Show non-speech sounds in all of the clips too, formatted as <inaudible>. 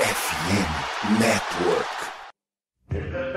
FM Network.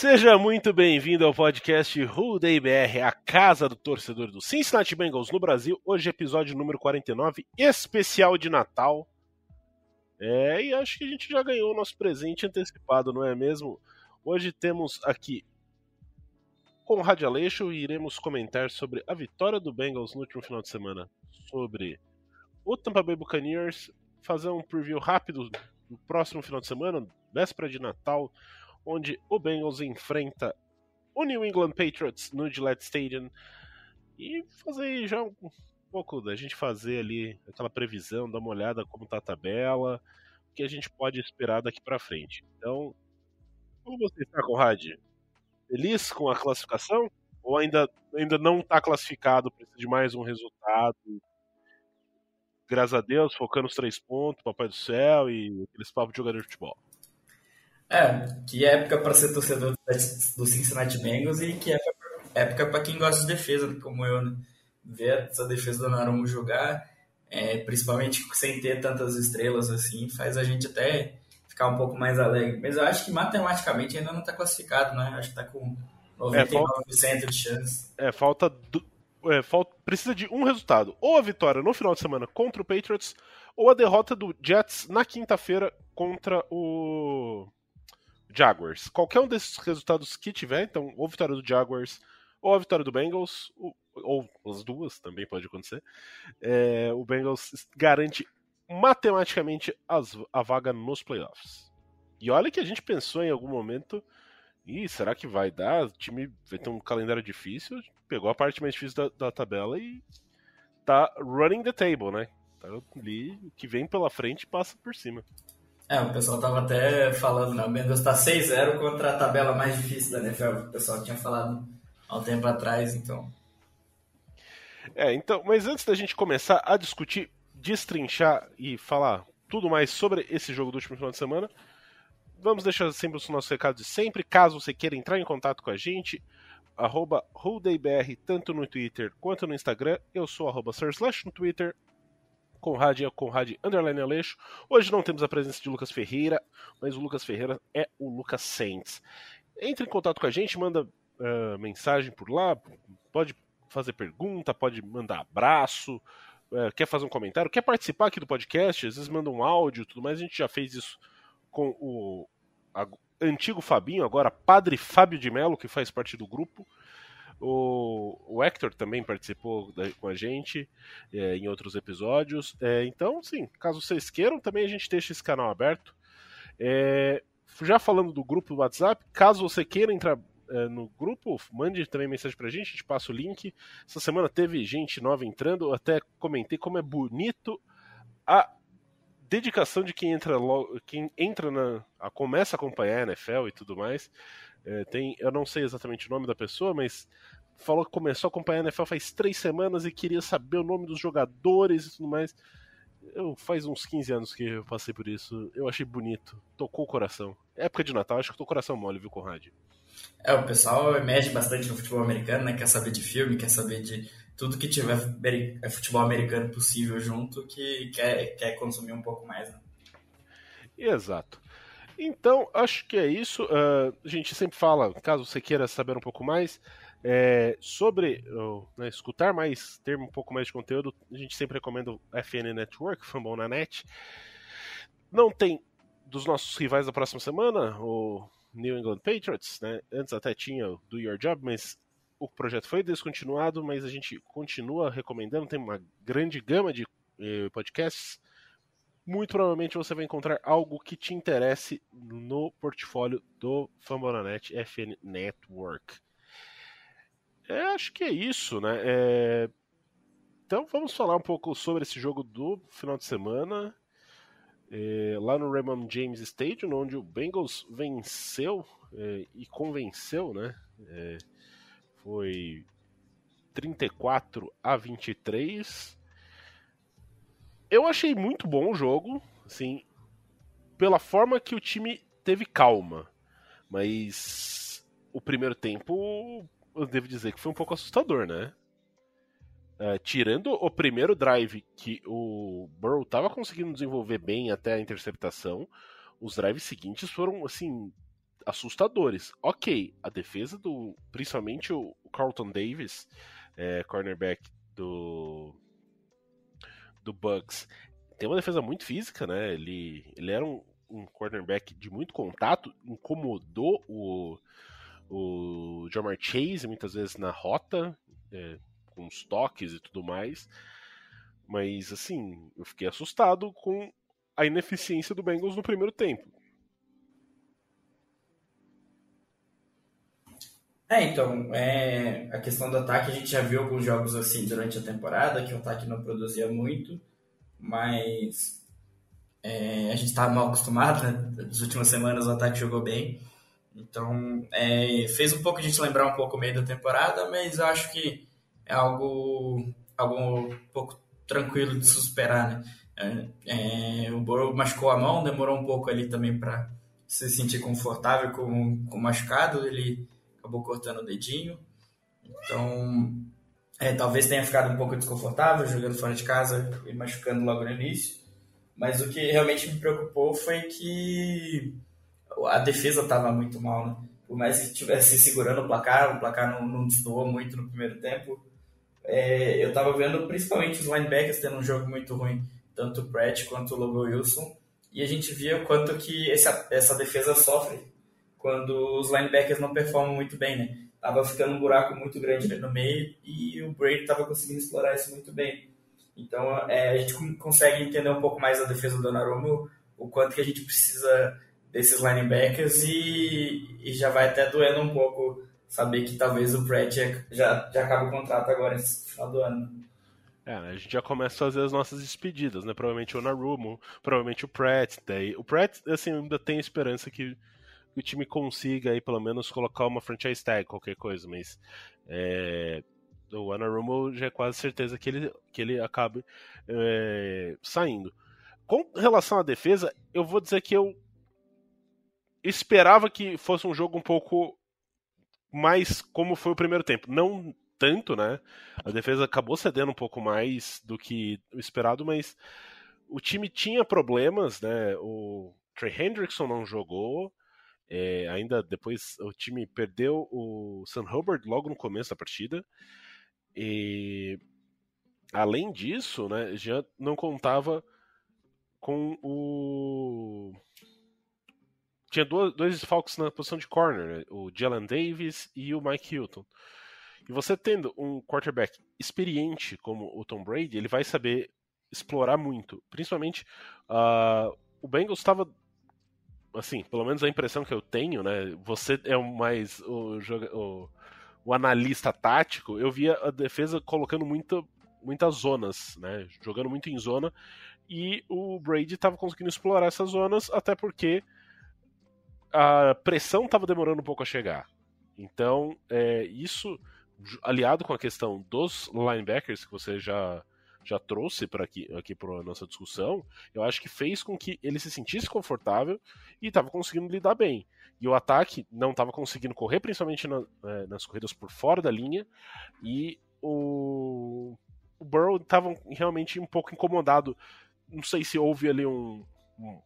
Seja muito bem-vindo ao podcast Day BR, a casa do torcedor do Cincinnati Bengals no Brasil. Hoje episódio número 49, especial de Natal. É, e acho que a gente já ganhou o nosso presente antecipado, não é mesmo? Hoje temos aqui Conrad Aleixo e iremos comentar sobre a vitória do Bengals no último final de semana, sobre o Tampa Bay Buccaneers, fazer um preview rápido do próximo final de semana, véspera de Natal, onde o Bengals enfrenta o New England Patriots no Gillette Stadium e fazer já um pouco da gente fazer ali aquela previsão, dar uma olhada como tá a tabela, o que a gente pode esperar daqui para frente. Então, como você está, Conrad? Feliz com a classificação? Ou ainda, ainda não está classificado, precisa de mais um resultado? Graças a Deus, focando os três pontos, Papai do Céu e aqueles papos de jogador de futebol. É, que época para ser torcedor do Cincinnati Bengals e que época para quem gosta de defesa, como eu, né? Ver essa defesa do Narumo jogar, é, principalmente sem ter tantas estrelas assim, faz a gente até ficar um pouco mais alegre. Mas eu acho que matematicamente ainda não está classificado, né? Acho que está com 99% é, falta, de chance. É, falta, do, é, falta. Precisa de um resultado. Ou a vitória no final de semana contra o Patriots, ou a derrota do Jets na quinta-feira contra o Jaguars. Qualquer um desses resultados que tiver, então, ou vitória do Jaguars, ou a vitória do Bengals, ou, ou as duas também pode acontecer, é, o Bengals garante matematicamente as, a vaga nos playoffs. E olha que a gente pensou em algum momento, e será que vai dar? O time vai ter um calendário difícil, pegou a parte mais difícil da, da tabela e tá running the table, né? Tá ali, o que vem pela frente passa por cima. É, o pessoal tava até falando, né? O Bengals tá 6-0 contra a tabela mais difícil da NFL. O pessoal tinha falado há um tempo atrás, então. É, então, mas antes da gente começar a discutir, destrinchar e falar tudo mais sobre esse jogo do último final de semana, vamos deixar sempre os nossos recados de sempre. Caso você queira entrar em contato com a gente, arroba tanto no Twitter quanto no Instagram. Eu sou arroba no Twitter, Conrad é Conrad Underline Aleixo. Hoje não temos a presença de Lucas Ferreira, mas o Lucas Ferreira é o Lucas Saints. Entre em contato com a gente, manda uh, mensagem por lá, pode fazer pergunta, pode mandar abraço, uh, quer fazer um comentário, quer participar aqui do podcast, às vezes manda um áudio tudo mais. A gente já fez isso com o a, antigo Fabinho, agora Padre Fábio de Mello, que faz parte do grupo. O, o Hector também participou da, com a gente é, em outros episódios. É, então, sim, caso vocês queiram, também a gente deixa esse canal aberto. É, já falando do grupo do WhatsApp, caso você queira entrar é, no grupo, mande também mensagem pra gente, a gente passa o link. Essa semana teve gente nova entrando, eu até comentei como é bonito a dedicação de quem entra logo, quem entra na, começa a acompanhar a NFL e tudo mais. É, tem, eu não sei exatamente o nome da pessoa, mas falou que começou a acompanhar a NFL faz três semanas e queria saber o nome dos jogadores e tudo mais. Eu faz uns 15 anos que eu passei por isso. Eu achei bonito. Tocou o coração. Época de Natal, acho que tô coração mole, viu, Conrad? É, o pessoal emerge bastante no futebol americano, né? Quer saber de filme, quer saber de tudo que tiver é futebol americano possível junto, que quer, quer consumir um pouco mais, né? Exato. Então, acho que é isso. Uh, a gente sempre fala, caso você queira saber um pouco mais é, sobre né, escutar mais, ter um pouco mais de conteúdo, a gente sempre recomenda o FN Network, Fambon na Net. Não tem dos nossos rivais da próxima semana, o New England Patriots, né? Antes até tinha o Do Your Job, mas o projeto foi descontinuado, mas a gente continua recomendando, tem uma grande gama de eh, podcasts. Muito provavelmente você vai encontrar algo que te interesse no portfólio do Fambonanet FN Network. É, acho que é isso, né? É... Então vamos falar um pouco sobre esse jogo do final de semana. É, lá no Raymond James Stadium, onde o Bengals venceu é, e convenceu, né? É, foi 34 a 23. Eu achei muito bom o jogo, assim, pela forma que o time teve calma. Mas o primeiro tempo, eu devo dizer que foi um pouco assustador, né? Uh, tirando o primeiro drive que o Burrow estava conseguindo desenvolver bem até a interceptação, os drives seguintes foram assim assustadores. Ok, a defesa do. Principalmente o Carlton Davis, é, cornerback do. Do Bucks, tem uma defesa muito física, né? Ele, ele era um, um cornerback de muito contato, incomodou o, o Jamar Chase muitas vezes na rota, é, com os toques e tudo mais. Mas, assim, eu fiquei assustado com a ineficiência do Bengals no primeiro tempo. É, então, é, a questão do ataque, a gente já viu alguns jogos assim durante a temporada, que o ataque não produzia muito, mas é, a gente estava mal acostumado, né? Nas últimas semanas o ataque jogou bem, então é, fez um pouco a gente lembrar um pouco o meio da temporada, mas acho que é algo, algo um pouco tranquilo de superar, né? É, é, o Burrow machucou a mão, demorou um pouco ali também para se sentir confortável com, com o machucado, ele acabou cortando o dedinho. Então, é, talvez tenha ficado um pouco desconfortável jogando fora de casa e machucando logo no início. Mas o que realmente me preocupou foi que a defesa estava muito mal, né? Por mais que estivesse segurando o placar, o placar não, não destoou muito no primeiro tempo. É, eu estava vendo principalmente os linebackers tendo um jogo muito ruim, tanto o Pratt quanto o Logan Wilson, e a gente via o quanto que essa, essa defesa sofre quando os linebackers não performam muito bem, né? Tava ficando um buraco muito grande no meio e o Brady tava conseguindo explorar isso muito bem. Então é, a gente consegue entender um pouco mais a defesa do Donnarumma, o quanto que a gente precisa desses linebackers e, e já vai até doendo um pouco saber que talvez o Pratt já, já acabe o contrato agora no final do ano. É, a gente já começa a fazer as nossas despedidas, né? Provavelmente o Narumo, provavelmente o Pratt. Daí, o Pratt, assim, ainda tem esperança que que o time consiga aí pelo menos colocar uma franchise tag, qualquer coisa, mas é, o Anarumo já é quase certeza que ele, que ele acabe é, saindo. Com relação à defesa, eu vou dizer que eu esperava que fosse um jogo um pouco mais como foi o primeiro tempo. Não tanto, né? A defesa acabou cedendo um pouco mais do que o esperado, mas o time tinha problemas, né? O Trey Hendrickson não jogou, é, ainda depois o time perdeu o Sam Hubbard logo no começo da partida. E além disso, né, já não contava com o. Tinha dois, dois desfalques na posição de corner, né, o Jalen Davis e o Mike Hilton. E você tendo um quarterback experiente como o Tom Brady, ele vai saber explorar muito. Principalmente, uh, o Bengals estava assim, pelo menos a impressão que eu tenho, né? Você é o mais o, o, o analista tático. Eu via a defesa colocando muita, muitas zonas, né? Jogando muito em zona. E o Brady estava conseguindo explorar essas zonas, até porque a pressão estava demorando um pouco a chegar. Então, é, isso aliado com a questão dos linebackers que você já já trouxe para aqui, aqui para nossa discussão, eu acho que fez com que ele se sentisse confortável e estava conseguindo lidar bem. E o ataque não estava conseguindo correr, principalmente na, é, nas corridas por fora da linha, e o, o Burrow estava realmente um pouco incomodado. Não sei se houve ali um, um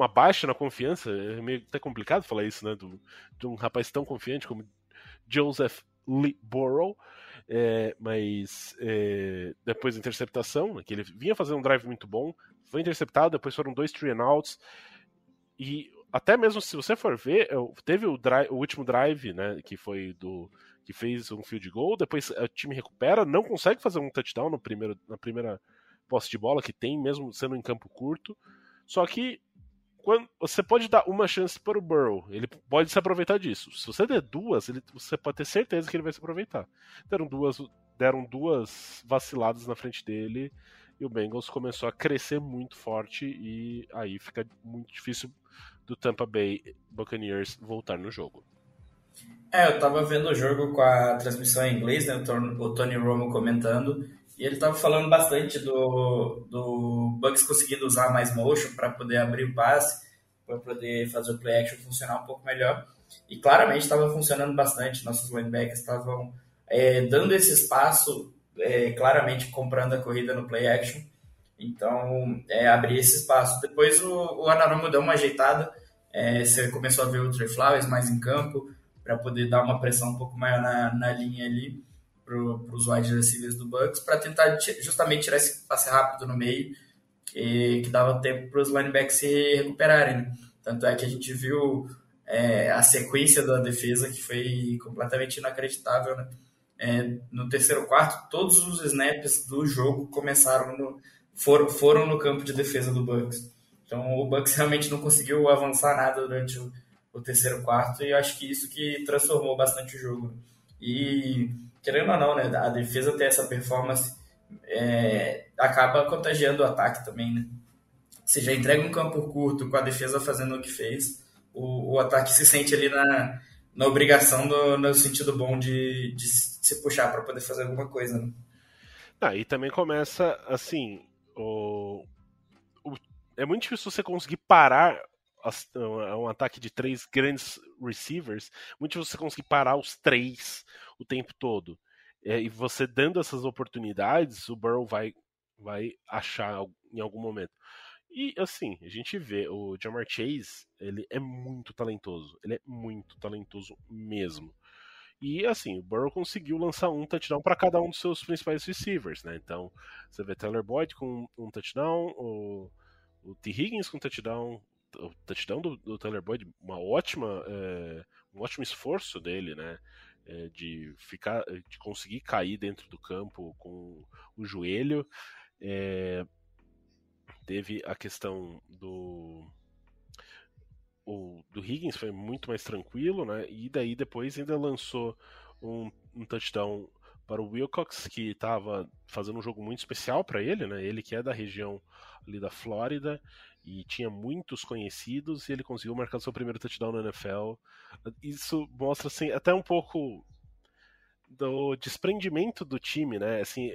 uma baixa na confiança, é meio até complicado falar isso, né, do, de um rapaz tão confiante como Joseph Lee Burrow, é, mas é, depois da interceptação, que ele vinha fazendo um drive muito bom, foi interceptado, depois foram dois three and outs, e até mesmo se você for ver, teve o, drive, o último drive, né, que foi do que fez um field goal, depois o time recupera, não consegue fazer um touchdown no primeiro, na primeira posse de bola que tem, mesmo sendo em campo curto. Só que quando, você pode dar uma chance para o Burrow, ele pode se aproveitar disso. Se você der duas, ele, você pode ter certeza que ele vai se aproveitar. Deram duas, deram duas vaciladas na frente dele e o Bengals começou a crescer muito forte e aí fica muito difícil do Tampa Bay Buccaneers voltar no jogo. É, eu tava vendo o jogo com a transmissão em inglês, né, o Tony Romo comentando, e ele tava falando bastante do, do Bucks conseguindo usar mais motion para poder abrir o passe, para poder fazer o play action funcionar um pouco melhor. E claramente estava funcionando bastante, nossos linebackers estavam é, dando esse espaço, é, claramente comprando a corrida no play action. Então, é, abrir esse espaço. Depois o, o Anarumo deu uma ajeitada, é, você começou a ver o Trey Flowers mais em campo, para poder dar uma pressão um pouco maior na, na linha ali para os wide receivers do Bucks, para tentar justamente tirar esse passe rápido no meio, que, que dava tempo para os linebacks se recuperarem. Né? Tanto é que a gente viu é, a sequência da defesa que foi completamente inacreditável. Né? É, no terceiro quarto, todos os snaps do jogo começaram no, foram, foram no campo de defesa do Bucks. Então o Bucks realmente não conseguiu avançar nada durante o o terceiro quarto, e eu acho que isso que transformou bastante o jogo. E, querendo ou não, né, a defesa ter essa performance é, acaba contagiando o ataque também, né? Você já entrega um campo curto com a defesa fazendo o que fez, o, o ataque se sente ali na, na obrigação do, no sentido bom de, de se puxar para poder fazer alguma coisa, né? Ah, e também começa assim, o, o, é muito difícil você conseguir parar um ataque de três grandes receivers, muito você conseguir parar os três o tempo todo. É, e você dando essas oportunidades, o Burrow vai, vai achar em algum momento. E assim, a gente vê o Jamar Chase, ele é muito talentoso. Ele é muito talentoso mesmo. E assim, o Burrow conseguiu lançar um touchdown para cada um dos seus principais receivers, né? Então, você vê Tyler Boyd com um touchdown, o, o T. Higgins com touchdown, o touchdown do, do Tyler Boyd, uma ótima, é, um ótimo esforço dele, né? É, de ficar, de conseguir cair dentro do campo com o joelho. É, teve a questão do o, do Higgins foi muito mais tranquilo, né? E daí depois ainda lançou um, um touchdown para o Wilcox, que estava fazendo um jogo muito especial para ele, né? Ele que é da região ali da Flórida e tinha muitos conhecidos e ele conseguiu marcar seu primeiro touchdown na NFL. Isso mostra assim até um pouco do desprendimento do time, né? Assim,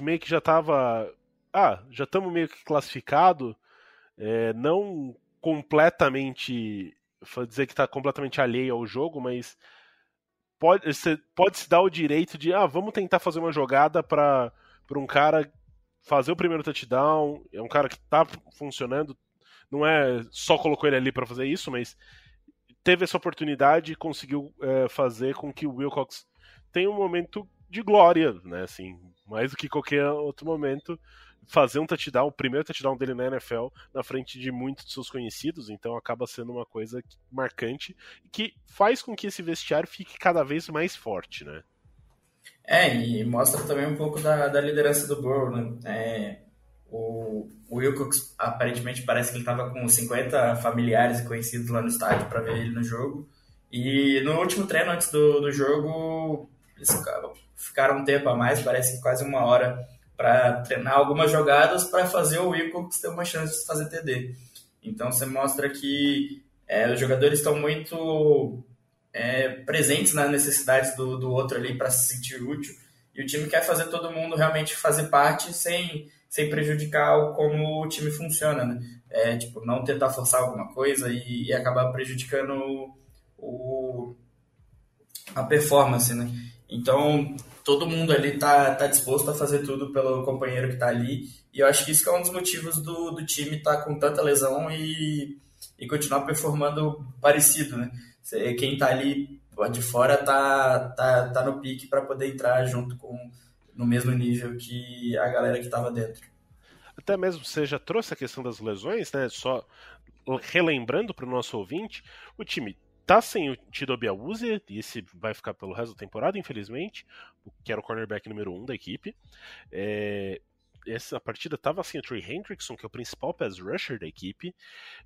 meio que já tava, ah, já estamos meio que classificado, é, não completamente, dizer que está completamente alheio ao jogo, mas pode, pode se dar o direito de, ah, vamos tentar fazer uma jogada para um cara fazer o primeiro touchdown, é um cara que tá funcionando, não é só colocou ele ali para fazer isso, mas teve essa oportunidade e conseguiu é, fazer com que o Wilcox tenha um momento de glória, né, assim, mais do que qualquer outro momento, fazer um touchdown, o primeiro touchdown dele na NFL, na frente de muitos de seus conhecidos, então acaba sendo uma coisa marcante que faz com que esse vestiário fique cada vez mais forte, né? É, e mostra também um pouco da, da liderança do Burrow, né? É, o, o Wilcox, aparentemente, parece que ele estava com 50 familiares e conhecidos lá no estádio para ver ele no jogo. E no último treino antes do, do jogo, eles ficaram um tempo a mais, parece que quase uma hora, para treinar algumas jogadas para fazer o Wilcox ter uma chance de fazer TD. Então você mostra que é, os jogadores estão muito é, presentes nas necessidades do, do outro ali para se sentir útil. E o time quer fazer todo mundo realmente fazer parte sem, sem prejudicar como o time funciona, né? É, tipo, não tentar forçar alguma coisa e, e acabar prejudicando o, o, a performance, né? Então, todo mundo ali tá, tá disposto a fazer tudo pelo companheiro que tá ali. E eu acho que isso que é um dos motivos do, do time estar tá com tanta lesão e, e continuar performando parecido, né? Quem está ali de fora tá, tá, tá no pique para poder entrar junto com no mesmo nível que a galera que estava dentro. Até mesmo você já trouxe a questão das lesões, né? Só relembrando para o nosso ouvinte, o time tá sem o Tido e esse vai ficar pelo resto da temporada, infelizmente, que era o cornerback número 1 um da equipe. É, essa partida estava sem o Trey Hendrickson, que é o principal pass rusher da equipe.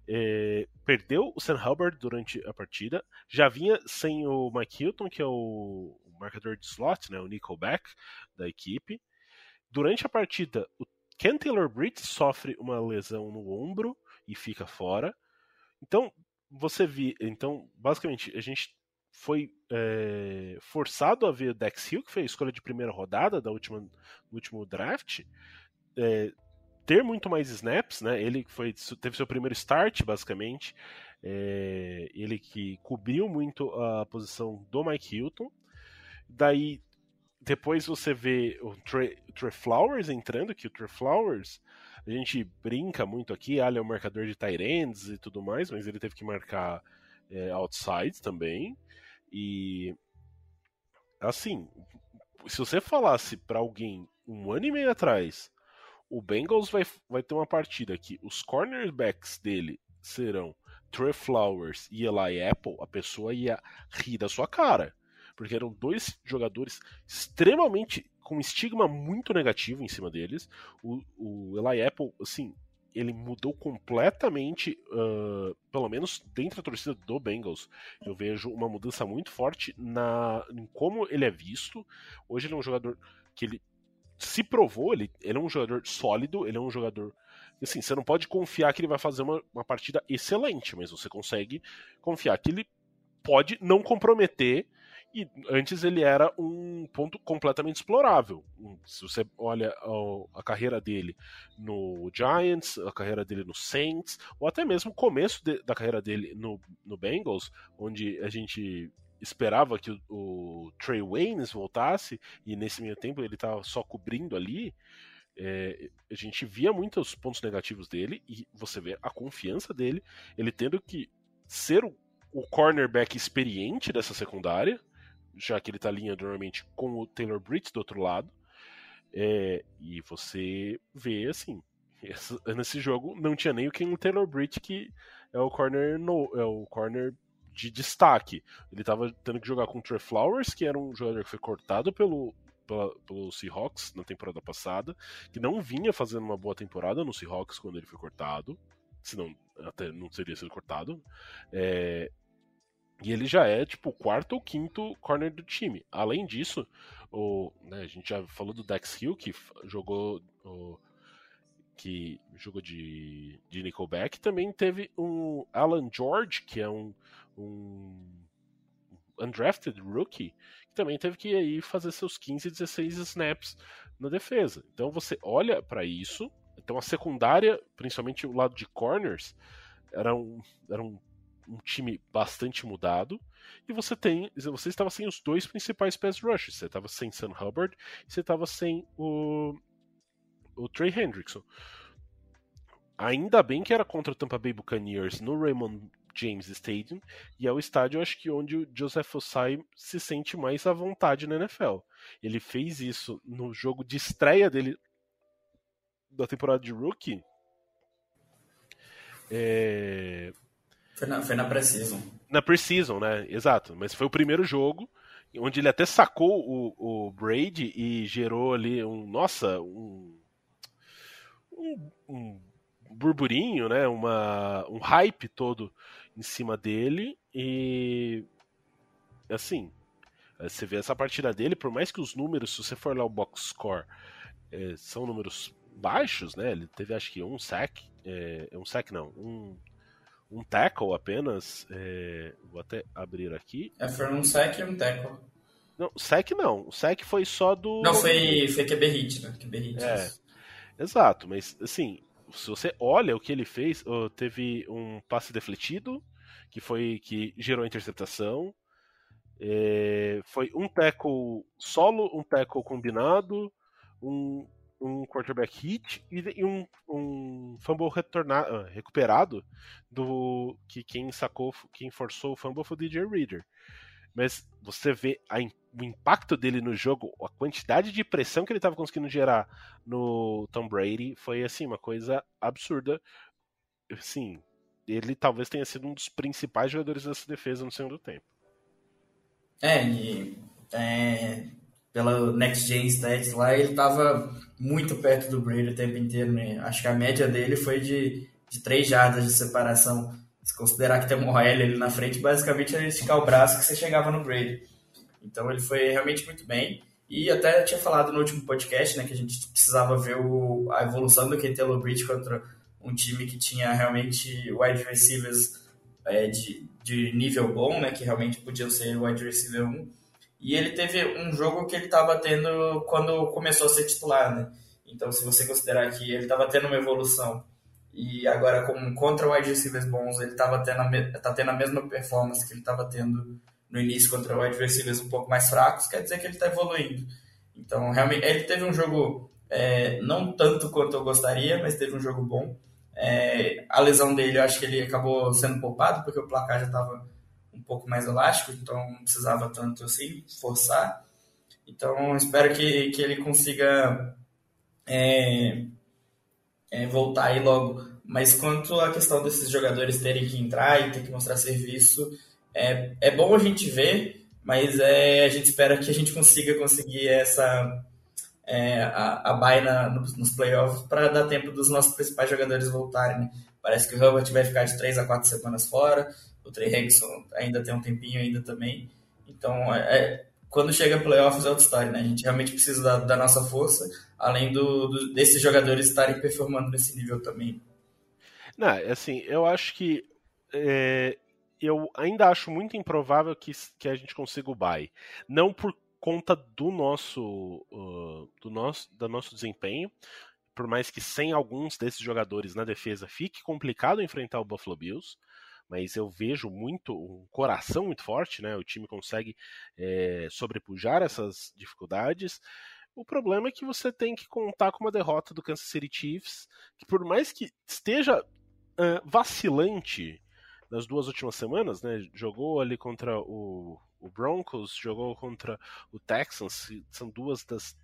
É, perdeu o Sam Hubbard durante a partida. Já vinha sem o Mike Hilton, que é o marcador de slot, né, o nickelback da equipe. Durante a partida, o Ken Taylor Britt sofre uma lesão no ombro e fica fora. Então, você vi, então, basicamente, a gente foi é, forçado a ver o Dex Hill, que foi a escolha de primeira rodada da última, do último draft, é, ter muito mais snaps, né? Ele foi, teve seu primeiro start, basicamente. É, ele que cobriu muito a posição do Mike Hilton. Daí, depois você vê o Trey, Flowers entrando, que o Trey Flowers, a gente brinca muito aqui, ah, ele é um marcador de tight e tudo mais, mas ele teve que marcar é, outside também. E, assim, se você falasse para alguém um ano e meio atrás o Bengals vai, vai ter uma partida que os cornerbacks dele serão Trey Flowers e Eli Apple, a pessoa ia rir da sua cara. Porque eram dois jogadores extremamente com um estigma muito negativo em cima deles. O, o Eli Apple, assim, ele mudou completamente, uh, pelo menos dentro da torcida do Bengals. Eu vejo uma mudança muito forte na, em como ele é visto. Hoje ele é um jogador que ele se provou, ele, ele é um jogador sólido, ele é um jogador. Assim, você não pode confiar que ele vai fazer uma, uma partida excelente, mas você consegue confiar que ele pode não comprometer. E antes ele era um ponto completamente explorável. Se você olha a, carreira dele no Giants, a carreira dele no Saints, ou até mesmo o começo de, da carreira dele no, no Bengals, onde a gente esperava que o, o Trey Waynes voltasse e nesse meio tempo ele estava só cobrindo ali, é, a gente via muitos pontos negativos dele e você vê a confiança dele, ele tendo que ser o, o cornerback experiente dessa secundária, já que ele está alinhado normalmente com o Taylor Britt do outro lado, é, e você vê assim, <laughs> nesse jogo não tinha nem o Ken Taylor Britt que é o corner no, é o corner de destaque. Ele estava tendo que jogar com o Trey Flowers, que era um jogador que foi cortado pelo, pela, pelo Seahawks na temporada passada, que não vinha fazendo uma boa temporada no Seahawks quando ele foi cortado, senão até não teria sido cortado. É, e ele já é tipo o quarto ou quinto corner do time. Além disso, o, né, a gente já falou do Dex Hill, que jogou o, que jogou de, de Nickelback. Também teve um Alan George, que é um, um undrafted rookie, que também teve que aí fazer seus 15, 16 snaps na defesa. Então você olha para isso. Então a secundária, principalmente o lado de corners, era um, era um, um time bastante mudado. E você tem. Você estava sem os dois principais pass rushes. Você estava sem Sam Hubbard e você estava sem o o Trey Hendrickson. Ainda bem que era contra o Tampa Bay Buccaneers no Raymond James Stadium, e é o estádio, acho que, onde o Joseph Osai se sente mais à vontade na NFL. Ele fez isso no jogo de estreia dele da temporada de rookie. É... Foi na, foi na Precision. Na Precision, né? Exato. Mas foi o primeiro jogo onde ele até sacou o, o Brady e gerou ali um. Nossa, um um, um burburinho, né? Uma, um hype todo em cima dele e assim você vê essa partida dele, por mais que os números, se você for lá o box score, é, são números baixos, né? Ele teve acho que um sack, é, um sack não, um, um tackle apenas. É, vou até abrir aqui. É, foi um sack e um tackle. Não, sack não. O sack foi só do. Não, foi, foi QB hit, né? QB hit. É. Exato, mas assim, se você olha o que ele fez, teve um passe defletido, que foi que gerou a interceptação. É, foi um tackle solo, um tackle combinado, um, um quarterback hit e, um, um fumble retornado, ah, recuperado do que quem sacou, quem forçou o fumble foi o DJ Reader. Mas você vê a o impacto dele no jogo, a quantidade de pressão que ele estava conseguindo gerar no Tom Brady foi assim uma coisa absurda. Sim, ele talvez tenha sido um dos principais jogadores dessa defesa no segundo tempo. É, e é, pela Next Gen Stats lá, ele estava muito perto do Brady o tempo inteiro, né? Acho que a média dele foi de, de 3 jardas de separação. Se considerar que tem um OL ali na frente, basicamente era esticar o braço que você chegava no Brady. Então ele foi realmente muito bem. E até tinha falado no último podcast, né, que a gente precisava ver o, a evolução do Kentelo Bridge contra um time que tinha realmente wide receivers é, de, de nível bom, né, que realmente podiam ser wide receiver 1. E ele teve um jogo que ele estava tendo quando começou a ser titular, né? Então, se você considerar que ele estava tendo uma evolução e agora com, contra wide receivers bons, ele estava tendo, tá tendo a mesma performance que ele estava tendo no início contra wide receivers um pouco mais fracos, quer dizer que ele está evoluindo. Então, realmente, ele teve um jogo é, não tanto quanto eu gostaria, mas teve um jogo bom. É, a lesão dele, eu acho que ele acabou sendo poupado, porque o placar já estava um pouco mais elástico, então não precisava tanto assim forçar. Então, espero que, que ele consiga é, é, voltar aí logo. Mas quanto à questão desses jogadores terem que entrar e ter que mostrar serviço, é, é bom a gente ver, mas é, a gente espera que a gente consiga conseguir essa é, a, a na, nos, nos playoffs para dar tempo dos nossos principais jogadores voltarem. Né? Parece que o Herbert vai ficar de 3 a 4 semanas fora, o Trey Henderson ainda tem um tempinho ainda também. Então, é, é, quando chega playoffs é outra história, né? A gente realmente precisa da, da nossa força, além do, do, desses jogadores estarem performando nesse nível também. Não, assim, eu acho que é, eu ainda acho muito improvável que, que a gente consiga o bye. Não por conta do nosso, uh, do nosso, do nosso desempenho, por mais que sem alguns desses jogadores na defesa fique complicado enfrentar o Buffalo Bills, mas eu vejo muito um coração muito forte, né? O time consegue é, sobrepujar essas dificuldades. O problema é que você tem que contar com uma derrota do Kansas City Chiefs, que por mais que esteja uh, vacilante nas duas últimas semanas, né? Jogou ali contra o, o Broncos, jogou contra o Texans, são duas das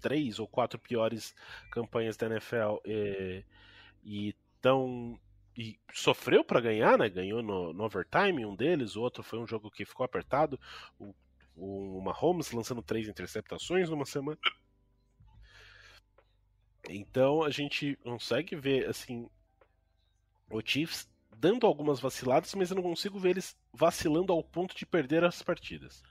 três ou quatro piores campanhas da NFL e, e tão e sofreu para ganhar, né? Ganhou no, no, overtime um deles, o outro foi um jogo que ficou apertado. O, o Mahomes lançando três interceptações numa semana. Então a gente consegue ver assim o Chiefs dando algumas vaciladas, mas eu não consigo ver eles vacilando ao ponto de perder as partidas.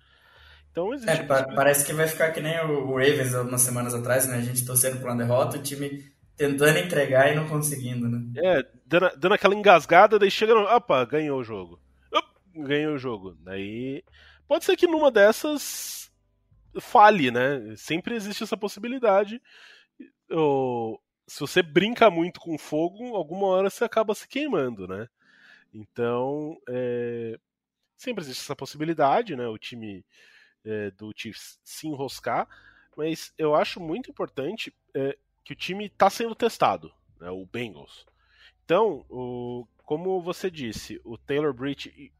Então existe. É, parece que vai ficar que nem o Ravens algumas semanas atrás, né? A gente torcendo por uma derrota, o time tentando entregar e não conseguindo, né? É, dando, dando aquela engasgada, daí chega no. Opa, ganhou o jogo. ganhou o jogo. Daí. Pode ser que numa dessas fale, né? Sempre existe essa possibilidade. Ou, se você brinca muito com fogo, alguma hora você acaba se queimando, né? Então, é, sempre existe essa possibilidade, né? O time é, do Chiefs se enroscar, mas eu acho muito importante é, que o time está sendo testado, né? o Bengals. Então, o, como você disse, o Taylor Britt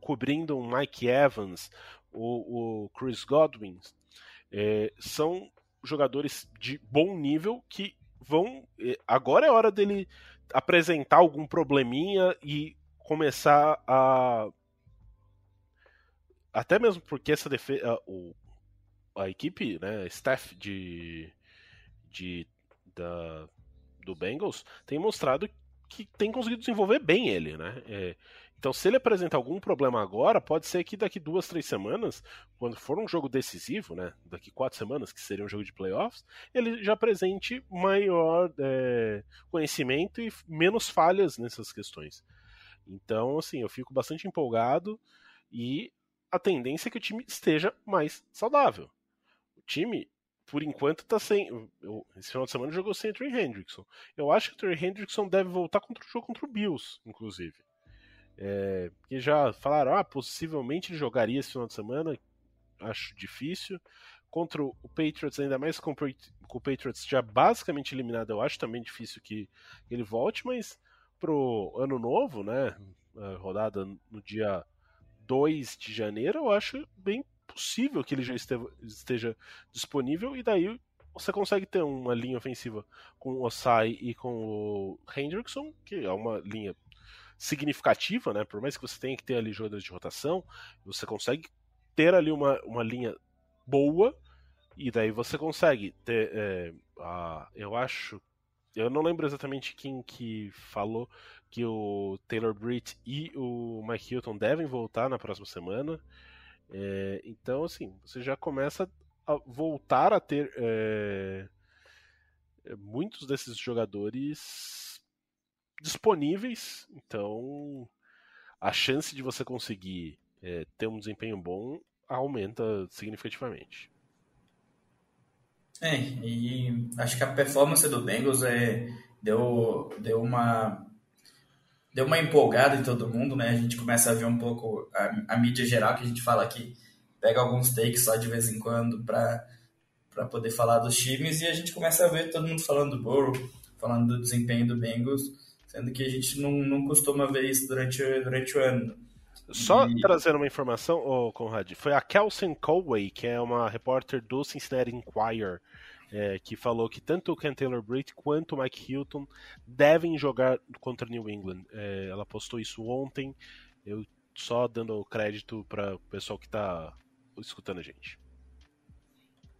cobrindo o Mike Evans, o, o Chris Godwin, é, são jogadores de bom nível que vão. É, agora é hora dele apresentar algum probleminha e começar a. Até mesmo porque essa defesa. A, a equipe, né, staff de, de da, do Bengals tem mostrado que tem conseguido desenvolver bem ele, né? É, então, se ele apresentar algum problema agora, pode ser que daqui duas, três semanas, quando for um jogo decisivo, né? Daqui quatro semanas, que seria um jogo de playoffs, ele já apresente maior é, conhecimento e menos falhas nessas questões. Então, assim, eu fico bastante empolgado e a tendência é que o time esteja mais saudável. O time, por enquanto, está sem. Eu, esse final de semana jogou sem o Trey Hendrickson. Eu acho que o Trey Hendrickson deve voltar contra o jogo contra o Bills, inclusive. É, porque já falaram, ah, possivelmente ele jogaria esse final de semana. Acho difícil. Contra o Patriots, ainda mais com, com o Patriots já basicamente eliminado, eu acho também difícil que ele volte, mas pro ano novo, né? rodada no dia 2 de janeiro, eu acho bem possível que ele já esteja disponível e daí você consegue ter uma linha ofensiva com o Osai e com o Hendrickson, que é uma linha significativa, né? Por mais que você tenha que ter ali jogadores de rotação, você consegue ter ali uma, uma linha boa e daí você consegue ter. É, a, eu acho. Eu não lembro exatamente quem que falou que o Taylor Britt e o Mike Hilton devem voltar na próxima semana. É, então, assim, você já começa a voltar a ter é, muitos desses jogadores disponíveis. Então, a chance de você conseguir é, ter um desempenho bom aumenta significativamente. É, e acho que a performance do Bengals é, deu, deu uma deu uma empolgada em todo mundo, né? A gente começa a ver um pouco a, a mídia geral que a gente fala aqui, pega alguns takes só de vez em quando para para poder falar dos times e a gente começa a ver todo mundo falando do Burrow, falando do desempenho do Bengals, sendo que a gente não, não costuma ver isso durante, durante o ano. Só e... trazendo uma informação, oh, Conrad, foi a Kelsen Colway, que é uma repórter do Cincinnati Enquirer, é, que falou que tanto o Ken Taylor Britt quanto o Mike Hilton devem jogar contra New England. É, ela postou isso ontem, eu só dando crédito para o pessoal que está escutando a gente.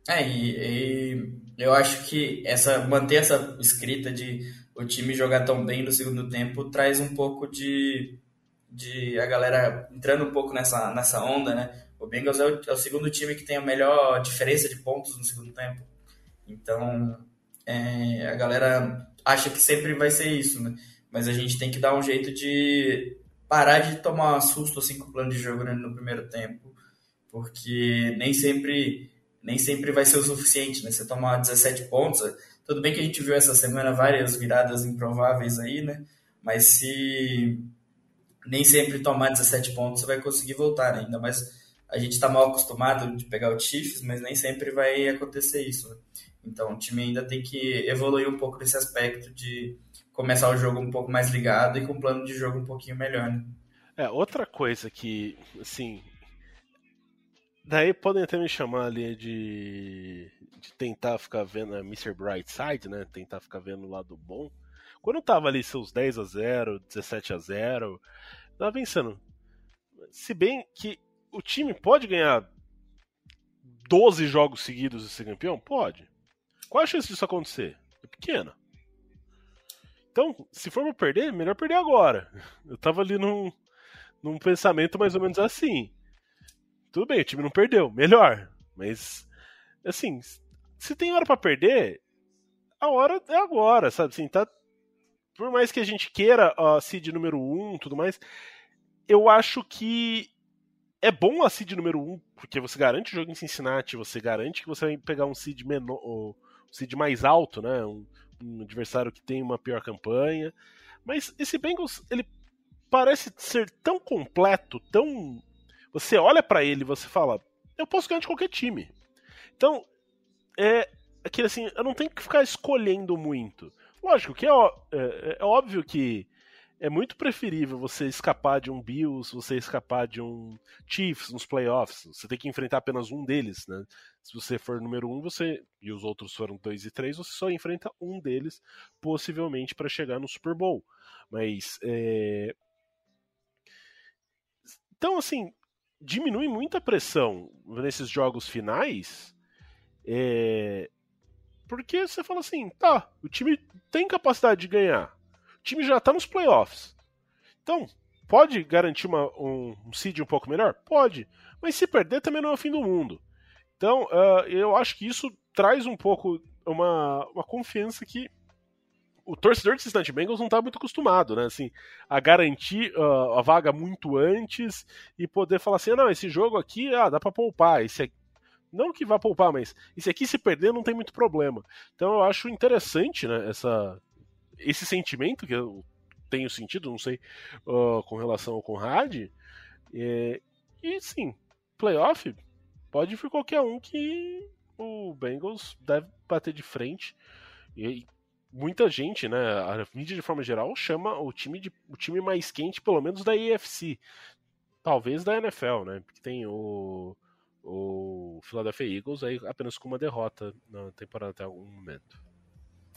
É, e, e, eu acho que essa manter essa escrita de o time jogar tão bem no segundo tempo traz um pouco de, de a galera entrando um pouco nessa, nessa onda, né? O Bengals é o, é o segundo time que tem a melhor diferença de pontos no segundo tempo. Então, é, a galera acha que sempre vai ser isso, né? Mas a gente tem que dar um jeito de parar de tomar susto assim com o plano de jogo né, no primeiro tempo, porque nem sempre nem sempre vai ser o suficiente, né? Você tomar 17 pontos, tudo bem que a gente viu essa semana várias viradas improváveis aí, né? Mas se nem sempre tomar 17 pontos você vai conseguir voltar, né? ainda mais a gente está mal acostumado de pegar o Chiefs, mas nem sempre vai acontecer isso. Né? Então o time ainda tem que evoluir um pouco nesse aspecto de começar o jogo um pouco mais ligado e com um plano de jogo um pouquinho melhor. Né? É, outra coisa que, assim. Daí podem até me chamar ali de, de tentar ficar vendo a Mr. Brightside, né? Tentar ficar vendo o lado bom. Quando tava ali seus 10 a 0 17 a 0 eu tava pensando. Se bem que o time pode ganhar 12 jogos seguidos e ser campeão? Pode. Qual a chance disso acontecer? É pequena. Então, se for pra perder, melhor perder agora. Eu tava ali num, num pensamento mais ou menos assim. Tudo bem, o time não perdeu, melhor. Mas, assim, se tem hora para perder, a hora é agora, sabe? Assim, tá, por mais que a gente queira a seed número 1 um, tudo mais, eu acho que é bom a seed número 1, um, porque você garante o jogo em Cincinnati, você garante que você vai pegar um seed menor, seed mais alto, né? Um, um adversário que tem uma pior campanha. Mas esse Bengals, ele parece ser tão completo, tão. Você olha para ele e você fala, eu posso ganhar de qualquer time. Então, é aquele assim, eu não tenho que ficar escolhendo muito. Lógico que é, é, é óbvio que é muito preferível você escapar de um Bills, você escapar de um Chiefs nos playoffs. Você tem que enfrentar apenas um deles, né? Se você for número um, você e os outros foram dois e três, você só enfrenta um deles, possivelmente para chegar no Super Bowl. Mas é... então assim diminui muita pressão nesses jogos finais, é... porque você fala assim, tá, o time tem capacidade de ganhar o time já está nos playoffs. Então, pode garantir uma, um, um seed um pouco melhor? Pode. Mas se perder também não é o fim do mundo. Então, uh, eu acho que isso traz um pouco uma, uma confiança que o torcedor de Cincinnati Bengals não está muito acostumado, né? Assim, a garantir uh, a vaga muito antes e poder falar assim, ah, não, esse jogo aqui, ah, dá para poupar, esse aqui, não que vá poupar, mas esse aqui se perder não tem muito problema. Então eu acho interessante, né, essa esse sentimento que eu tenho sentido, não sei, uh, com relação ao Conrad. É, e sim, playoff pode vir qualquer um que o Bengals deve bater de frente. E muita gente, né, a mídia de forma geral chama o time de o time mais quente, pelo menos da AFC. Talvez da NFL, né? Porque tem o o Philadelphia Eagles aí apenas com uma derrota na temporada até algum momento.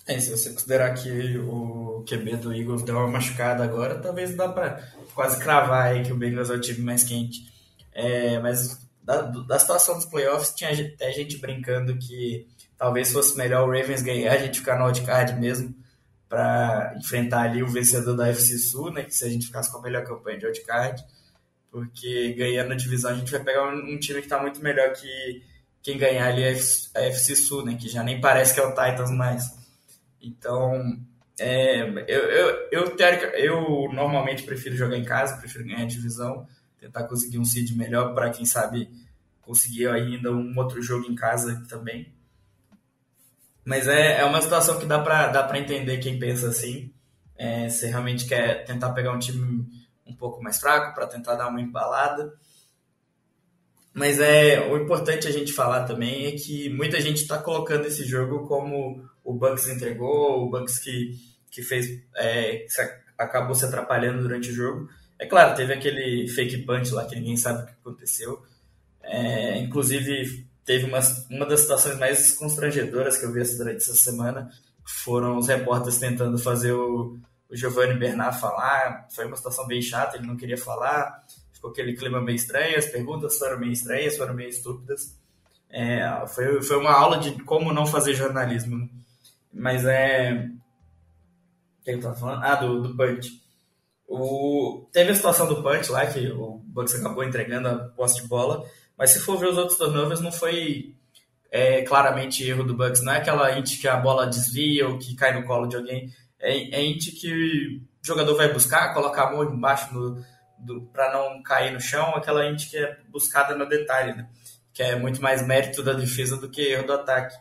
É, se você considerar que o QB do Eagles deu uma machucada agora, talvez dá para quase cravar aí que o Bengals é o time mais quente. É, mas da, da situação dos playoffs, tinha até gente brincando que talvez fosse melhor o Ravens ganhar, a gente ficar no wildcard mesmo, para enfrentar ali o vencedor da FC Sul, né? Que se a gente ficasse com a melhor campanha de wildcard, porque ganhando a divisão a gente vai pegar um, um time que está muito melhor que quem ganhar ali a FC Sul, né? Que já nem parece que é o Titans mais. Então, é, eu, eu, eu, eu normalmente prefiro jogar em casa, prefiro ganhar a divisão, tentar conseguir um seed melhor para quem sabe conseguir ainda um outro jogo em casa também. Mas é, é uma situação que dá para dá entender quem pensa assim. É, você realmente quer tentar pegar um time um pouco mais fraco para tentar dar uma embalada. Mas é o importante a gente falar também é que muita gente está colocando esse jogo como o Bucks entregou, o Bucks que, que fez é, acabou se atrapalhando durante o jogo. É claro, teve aquele fake punch lá que ninguém sabe o que aconteceu. É, inclusive, teve uma, uma das situações mais constrangedoras que eu vi durante essa semana foram os repórteres tentando fazer o, o Giovanni Bernard falar. Foi uma situação bem chata, ele não queria falar ficou aquele clima meio estranho, as perguntas foram meio estranhas, foram meio estúpidas. É, foi, foi uma aula de como não fazer jornalismo. Né? Mas é. Quem tava falando? Ah, do, do Punch. O, teve a situação do Punch lá, que o Bucks acabou entregando a posse de bola, mas se for ver os outros turnovers, não foi é, claramente erro do Bucks. Não é aquela int que a bola desvia ou que cai no colo de alguém. É, é int que o jogador vai buscar, colocar a mão embaixo para não cair no chão, aquela int que é buscada no detalhe, né? que é muito mais mérito da defesa do que erro do ataque.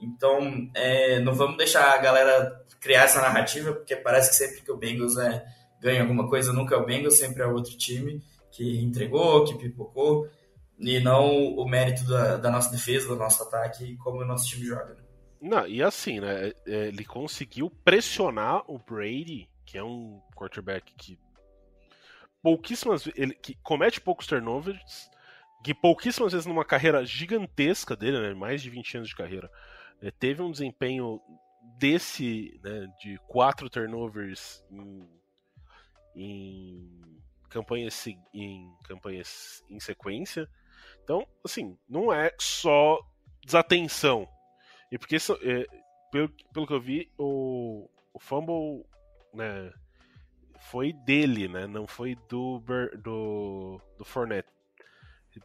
Então, é, não vamos deixar a galera criar essa narrativa, porque parece que sempre que o Bengals é, ganha alguma coisa, nunca é o Bengals, sempre é outro time que entregou, que pipocou, e não o mérito da, da nossa defesa, do nosso ataque, como o nosso time joga. Né? Não, e assim, né? É, ele conseguiu pressionar o Brady, que é um quarterback que pouquíssimas ele que comete poucos turnovers, que pouquíssimas vezes numa carreira gigantesca dele, né, mais de 20 anos de carreira, né, teve um desempenho desse, né, de quatro turnovers em, em campanhas em campanhas em sequência. Então, assim, não é só desatenção. E porque é, pelo, pelo que eu vi, o, o fumble, né, foi dele, né? Não foi do do do Fournette.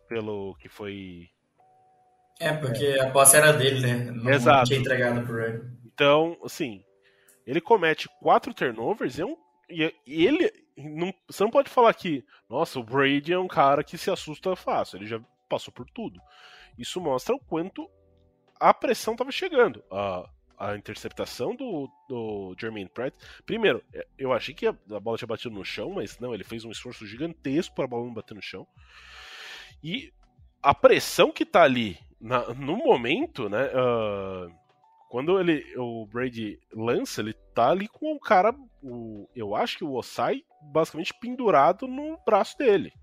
Pelo que foi É, porque é. a posse era dele, né? Não Exato. tinha entregado pro. Então, assim, ele comete quatro turnovers e, é um, e ele não, você não pode falar que, nossa, o Brady é um cara que se assusta fácil, ele já passou por tudo. Isso mostra o quanto a pressão estava chegando. Uh, a interceptação do, do Jermaine Pratt. Primeiro, é, eu achei que a, bola tinha batido no chão, mas não, ele fez um esforço gigantesco para a bola não bater no chão. E a pressão que tá ali na, no momento, né? Uh, quando ele, o Brady lança, ele tá ali com o cara, o, eu acho que o Osai, basicamente pendurado no braço dele.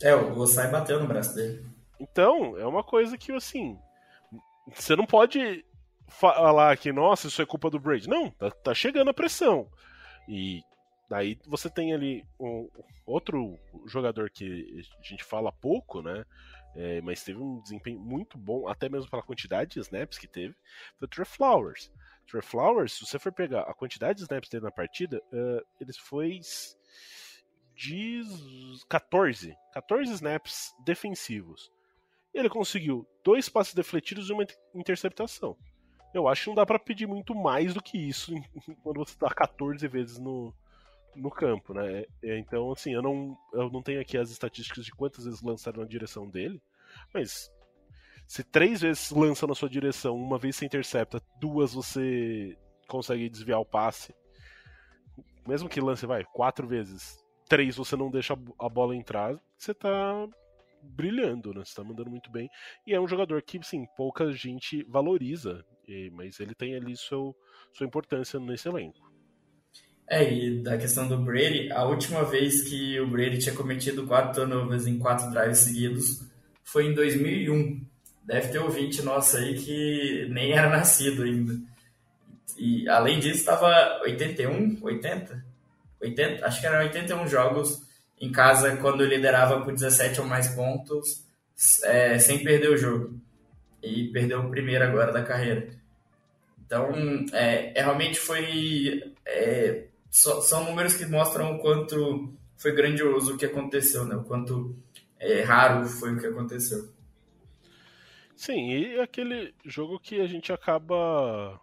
É, o Osai bateu no braço dele. Então, é uma coisa que, assim, você não pode falar que, nossa, isso é culpa do Brady. Não, tá, tá chegando a pressão. E daí você tem ali um, outro jogador que a gente fala pouco, né? É, mas teve um desempenho muito bom, até mesmo pela quantidade de snaps que teve, foi o Trey Flowers. Trey Flowers, se você for pegar a quantidade de snaps dele na partida, uh, ele foi de 14, 14 snaps defensivos. Ele conseguiu dois passes defletidos e uma interceptação eu acho que não dá para pedir muito mais do que isso <laughs> quando você tá 14 vezes no, no campo, né? É, então, assim, eu não, eu não tenho aqui as estatísticas de quantas vezes lançaram na direção dele, mas se três vezes lança na sua direção, uma vez você intercepta, duas você consegue desviar o passe, mesmo que lance, vai, quatro vezes, três você não deixa a bola entrar, você tá brilhando, né? Você tá mandando muito bem. E é um jogador que, sim, pouca gente valoriza mas ele tem ali seu, sua importância nesse elenco. É, e da questão do Brady, a última vez que o Brady tinha cometido quatro turnovers em quatro drives seguidos foi em 2001. Deve ter ouvinte nosso aí que nem era nascido ainda. E além disso, estava 81, 80, 80, acho que eram 81 jogos em casa quando liderava por 17 ou mais pontos, é, sem perder o jogo. E perdeu o primeiro agora da carreira. Então, é, é realmente foi. É, so, são números que mostram o quanto foi grandioso o que aconteceu, né? O quanto é, raro foi o que aconteceu. Sim, e aquele jogo que a gente acaba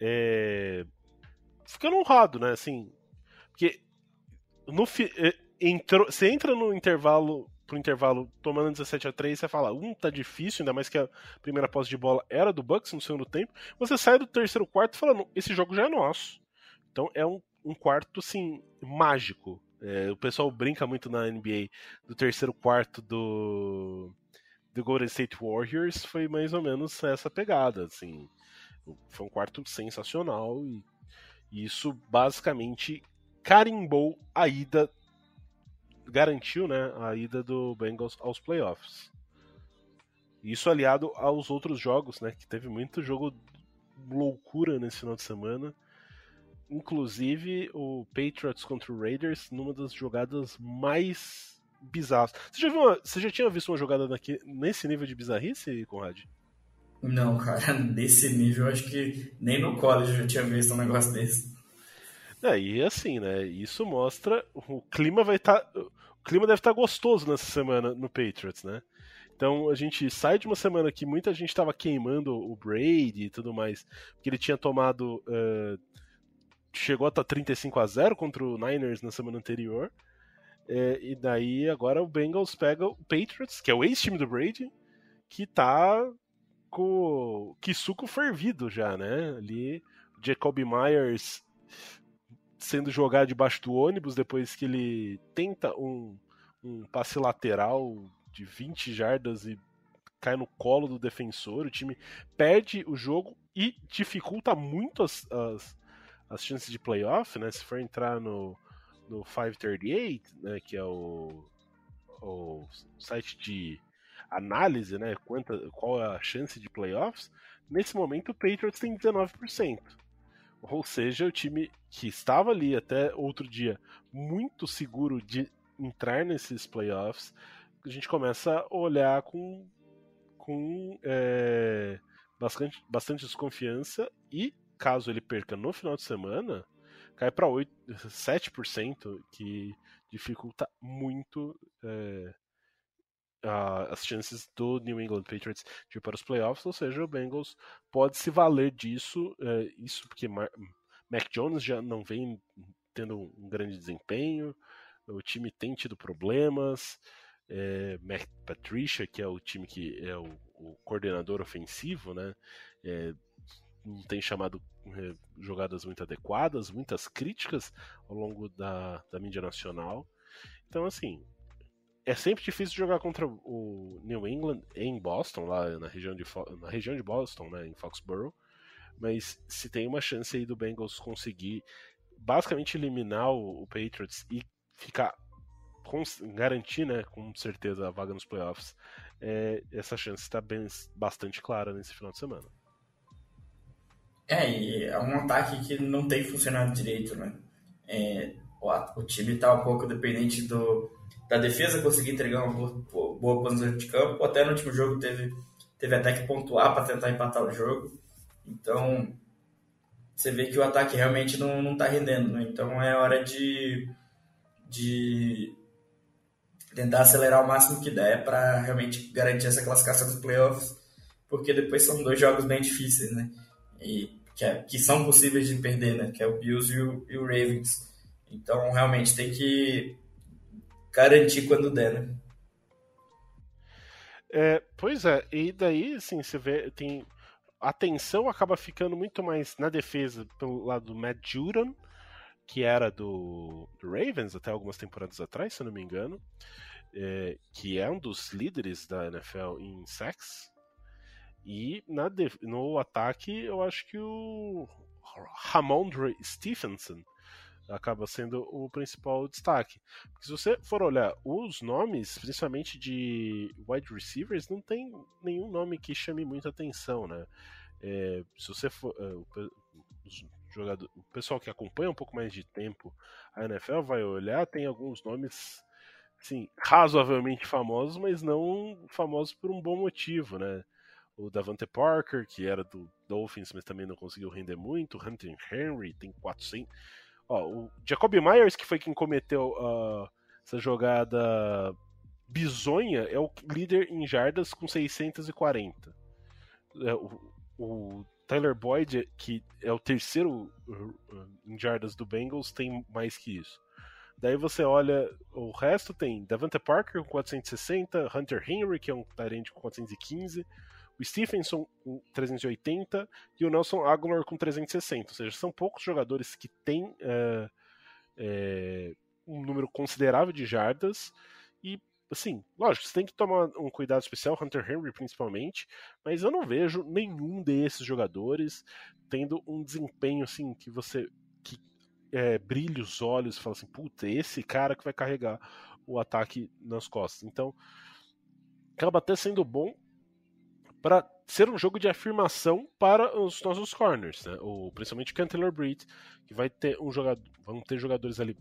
é, ficando honrado, né? Assim, porque no é, entrou, você entra no intervalo pro intervalo tomando 17 a 3 você fala, um, tá difícil, ainda mais que a primeira posse de bola era do Bucks no segundo tempo. Você sai do terceiro quarto falando, esse jogo já é nosso. Então é um, um quarto, assim, mágico. É, o pessoal brinca muito na NBA do terceiro quarto do, do Golden State Warriors, foi mais ou menos essa pegada, assim. Foi um quarto sensacional e, e isso basicamente carimbou a ida garantiu né, a ida do Bengals aos playoffs. Isso aliado aos outros jogos, né? Que teve muito jogo loucura nesse final de semana. Inclusive o Patriots contra o Raiders numa das jogadas mais bizarras. Você já, viu uma, você já tinha visto uma jogada daqui, nesse nível de bizarrice, Conrad? Não, cara, <laughs> nesse nível acho que nem no college eu já tinha visto um negócio desse. É, e assim, né? Isso mostra. O clima vai estar. Tá, o clima deve estar tá gostoso nessa semana no Patriots, né? Então a gente sai de uma semana que muita gente estava queimando o Brady e tudo mais, porque ele tinha tomado. Uh, chegou a estar 35 a 0 contra o Niners na semana anterior. É, e daí agora o Bengals pega o Patriots, que é o ex-time do Brady, que tá com que suco fervido já, né? Ali, Jacob Myers sendo jogado debaixo do ônibus depois que ele tenta um, um passe lateral de 20 jardas e cai no colo do defensor. O time perde o jogo e dificulta muito as, as, as chances de playoff, né? Se for entrar no, no 538, né, que é o, o site de análise, né, quanta, qual é a chance de playoffs, nesse momento o Patriots tem 19%. Ou seja, o time que estava ali até outro dia muito seguro de entrar nesses playoffs, a gente começa a olhar com, com é, bastante, bastante desconfiança e caso ele perca no final de semana, cai para 7%, que dificulta muito é, a, as chances do New England Patriots de ir para os playoffs, ou seja, o Bengals pode se valer disso, é, isso porque Mar Mac Jones já não vem tendo um grande desempenho, o time tem tido problemas, é, Mac Patricia, que é o time que é o, o coordenador ofensivo, né, é, não tem chamado jogadas muito adequadas, muitas críticas ao longo da, da mídia nacional. Então, assim, é sempre difícil jogar contra o New England em Boston, lá na região de, na região de Boston, né, em Foxborough. Mas se tem uma chance aí do Bengals conseguir basicamente eliminar o, o Patriots e ficar com, garantir, né, com certeza a vaga nos playoffs, é, essa chance está bastante clara nesse final de semana. É, é um ataque que não tem funcionado direito, né? É, o, o time está um pouco dependente do, da defesa conseguir entregar uma boa, boa posição de campo. Até no último jogo teve, teve até que pontuar para tentar empatar o jogo. Então, você vê que o ataque realmente não está rendendo. Né? Então, é hora de, de tentar acelerar o máximo que der para realmente garantir essa classificação dos playoffs, porque depois são dois jogos bem difíceis, né? E que, é, que são possíveis de perder, né? Que é o Bills e o, e o Ravens. Então, realmente tem que garantir quando der, né? É, pois é, e daí, assim, você vê, tem. A atenção acaba ficando muito mais na defesa pelo lado do Matt Judon, que era do, Ravens até algumas temporadas atrás, se não me engano, é, que é um dos líderes da NFL em sacks. E na, no ataque, eu acho que o Ramondre Stephenson acaba sendo o principal destaque. Porque se você for olhar os nomes, principalmente de wide receivers, não tem nenhum nome que chame muita atenção, né? É, se você for. É, o, jogador, o pessoal que acompanha um pouco mais de tempo a NFL vai olhar, tem alguns nomes assim, razoavelmente famosos, mas não famosos por um bom motivo, né? O Davante Parker, que era do Dolphins, mas também não conseguiu render muito. Hunter Henry tem 400. Ó, o Jacoby Myers, que foi quem cometeu uh, essa jogada bizonha, é o líder em jardas com 640. É, o, o Tyler Boyd, que é o terceiro uh, em jardas do Bengals, tem mais que isso. Daí você olha, o resto tem Davante Parker com 460, Hunter Henry, que é um Tyrande com 415, Stephenson com 380 e o Nelson Aguilar com 360. Ou seja, são poucos jogadores que têm é, um número considerável de jardas e assim, lógico, você tem que tomar um cuidado especial, Hunter Henry principalmente, mas eu não vejo nenhum desses jogadores tendo um desempenho assim que você que é, brilha os olhos e fala assim, puta, esse cara que vai carregar o ataque nas costas. Então, acaba até sendo bom para ser um jogo de afirmação para os nossos corners, né? O, principalmente o Canteller Breed, que vai ter um jogador, vão ter jogadores ali,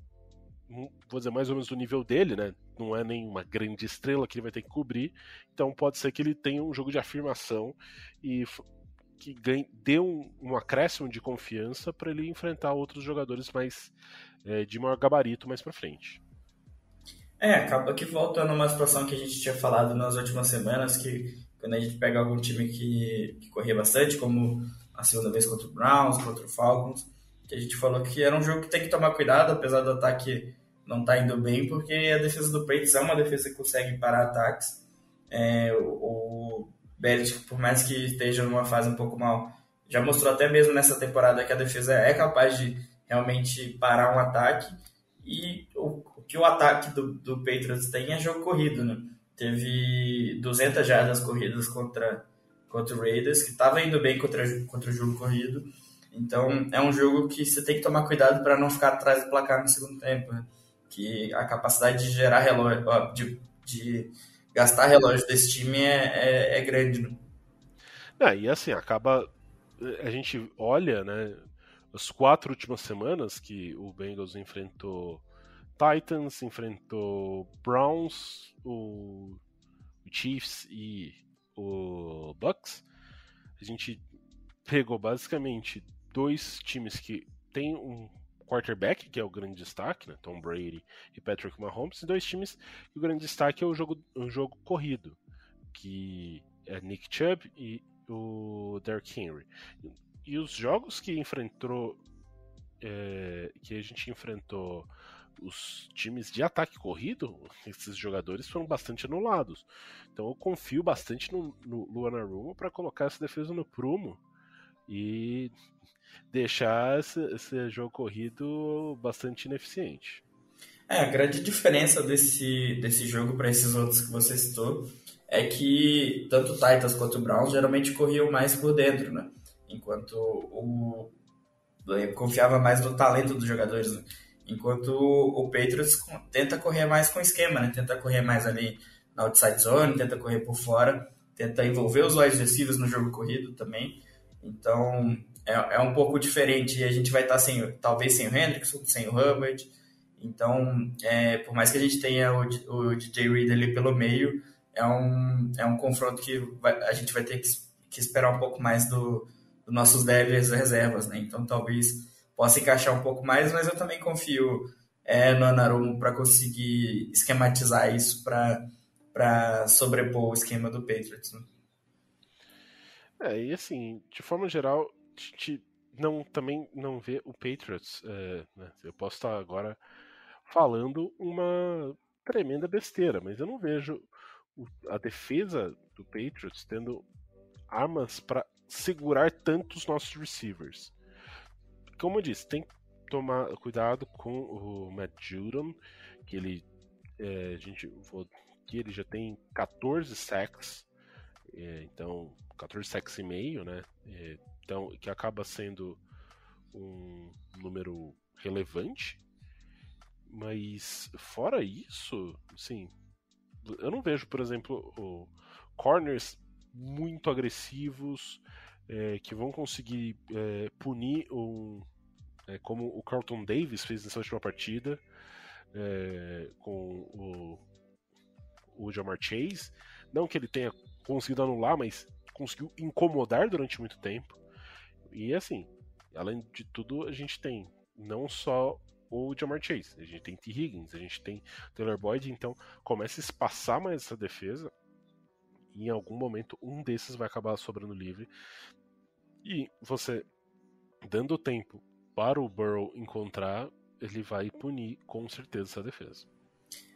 hum, vou dizer mais ou menos do nível dele, né? Não é nenhuma grande estrela que ele vai ter que cobrir, então pode ser que ele tenha um jogo de afirmação e que ganhe, dê um, um acréscimo de confiança para ele enfrentar outros jogadores mais é, de maior gabarito mais para frente. É, acaba que volta numa situação que a gente tinha falado nas últimas semanas, que quando a gente pega algum time que, que corria bastante, como a segunda vez contra o Browns, contra o Falcons, que a gente falou que era um jogo que tem que tomar cuidado, apesar do ataque não estar tá indo bem, porque a defesa do Patriots é uma defesa que consegue parar ataques. É, o, Belichick, por mais que esteja numa fase um pouco mal, já mostrou até mesmo nessa temporada que a defesa é capaz de realmente parar um ataque. E o, o que o ataque do, do Patriots tem é jogo corrido, né? Teve 200 jardas corridas contra, contra o Raiders, que estava indo bem contra, contra o jogo corrido. Então é um jogo que você tem que tomar cuidado para não ficar atrás do placar no segundo tempo. Né? Que a capacidade de gerar relógio, de, de gastar relógio desse time é, é, é grande. Né? É, e assim, acaba. A gente olha, né? As quatro últimas semanas que o Bengals enfrentou Titans, enfrentou Browns, o Chiefs e o Bucks. A gente pegou basicamente dois times que tem um quarterback, que é o grande destaque, né? Tom Brady e Patrick Mahomes, e dois times que o grande destaque é o jogo, o jogo corrido, que é Nick Chubb e o Derrick Henry. E os jogos que enfrentou, é, que a gente enfrentou os times de ataque corrido, esses jogadores foram bastante anulados. Então eu confio bastante no, no Luana Rumo para colocar essa defesa no prumo e deixar esse, esse jogo corrido bastante ineficiente. É, a grande diferença desse, desse jogo para esses outros que você citou é que tanto o Titans quanto o Browns geralmente corriam mais por dentro, né? Enquanto o eu confiava mais no talento dos jogadores, né? Enquanto o Patriots tenta correr mais com esquema, né? Tenta correr mais ali na outside zone, tenta correr por fora, tenta envolver os wide receivers no jogo corrido também. Então, é, é um pouco diferente e a gente vai estar sem, talvez sem o Hendrickson, sem o Hubbard. Então, é, por mais que a gente tenha o, o DJ Reed ali pelo meio, é um, é um confronto que vai, a gente vai ter que, que esperar um pouco mais do, dos nossos devs reservas, né? Então, talvez possa encaixar um pouco mais, mas eu também confio é, no Anarumo para conseguir esquematizar isso para sobrepor o esquema do Patriots. Né? É, e assim, de forma geral, gente não, também não vê o Patriots. É, né? Eu posso estar agora falando uma tremenda besteira, mas eu não vejo a defesa do Patriots tendo armas para segurar tantos nossos receivers. Como eu disse, tem que tomar cuidado com o Matt Judon, que ele, é, gente, que ele já tem 14 sacks, é, então 14 sacks e meio, né? É, então, que acaba sendo um número relevante. Mas fora isso, sim, eu não vejo, por exemplo, corners muito agressivos, é, que vão conseguir é, punir um, é, como o Carlton Davis fez nessa última partida é, com o, o Jamar Chase. Não que ele tenha conseguido anular, mas conseguiu incomodar durante muito tempo. E assim, além de tudo, a gente tem não só o Jamar Chase, a gente tem T. Higgins, a gente tem Taylor Boyd, então começa a espaçar mais essa defesa. Em algum momento um desses vai acabar sobrando livre. E você dando tempo para o Burrow encontrar, ele vai punir com certeza essa defesa.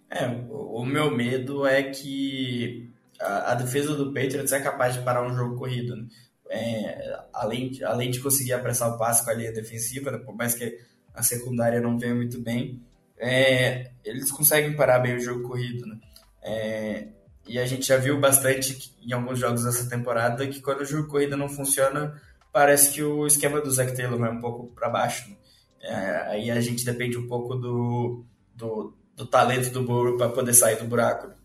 É, o meu medo é que a, a defesa do Patriots é capaz de parar um jogo corrido. Né? É, além, além de conseguir apressar o passe com a linha defensiva, né? por mais que a secundária não venha muito bem, é, eles conseguem parar bem o jogo corrido. Né? É, e a gente já viu bastante em alguns jogos dessa temporada que quando o jogo corrido não funciona, parece que o esquema do Zach Taylor vai um pouco para baixo. Né? É, aí a gente depende um pouco do, do, do talento do Burrow para poder sair do buraco. Né?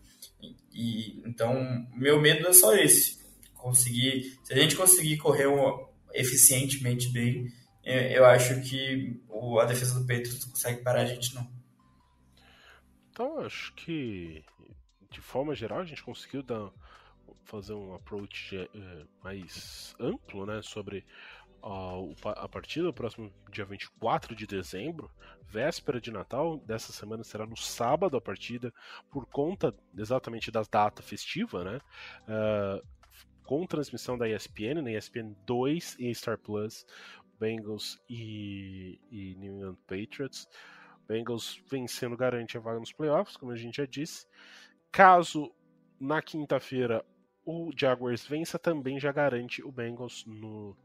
E, então, meu medo é só esse. Conseguir, se a gente conseguir correr um, eficientemente bem, é, eu acho que o, a defesa do não consegue parar a gente, não. Então, acho que, de forma geral, a gente conseguiu dar, fazer um approach é, mais amplo né, sobre a, a partida do próximo dia 24 de dezembro, véspera de Natal. Dessa semana será no sábado a partida, por conta exatamente da data festiva, né? Uh, com transmissão da ESPN, na ESPN 2 e Star Plus, Bengals e, e New England Patriots. Bengals vencendo garante a vaga nos playoffs, como a gente já disse. Caso na quinta-feira o Jaguars vença, também já garante o Bengals no,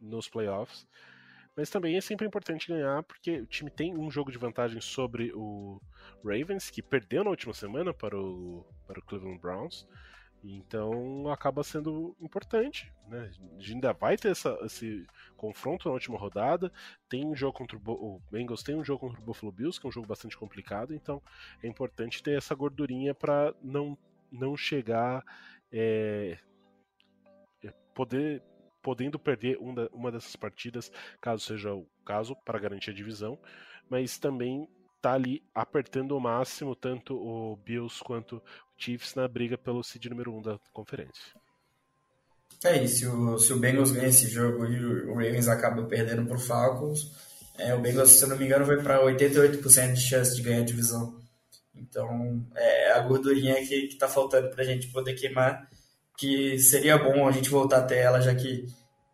nos playoffs. Mas também é sempre importante ganhar, porque o time tem um jogo de vantagem sobre o Ravens, que perdeu na última semana para o, para o Cleveland Browns. Então acaba sendo importante. Né? A gente ainda vai ter essa, esse confronto na última rodada. Tem um jogo contra o, o, Bengals, tem um jogo contra o Buffalo Bills, que é um jogo bastante complicado. Então é importante ter essa gordurinha para não, não chegar. É, é poder podendo perder uma dessas partidas, caso seja o caso, para garantir a divisão, mas também tá ali apertando o máximo tanto o Bills quanto o Chiefs na briga pelo seed número 1 um da conferência. É, e se o, se o Bengals ganha esse jogo e o Ravens acaba perdendo para o Falcons, é, o Bengals, se eu não me engano, vai para 88% de chance de ganhar a divisão. Então, é a gordurinha que, que tá faltando para a gente poder queimar que seria bom a gente voltar até ela, já que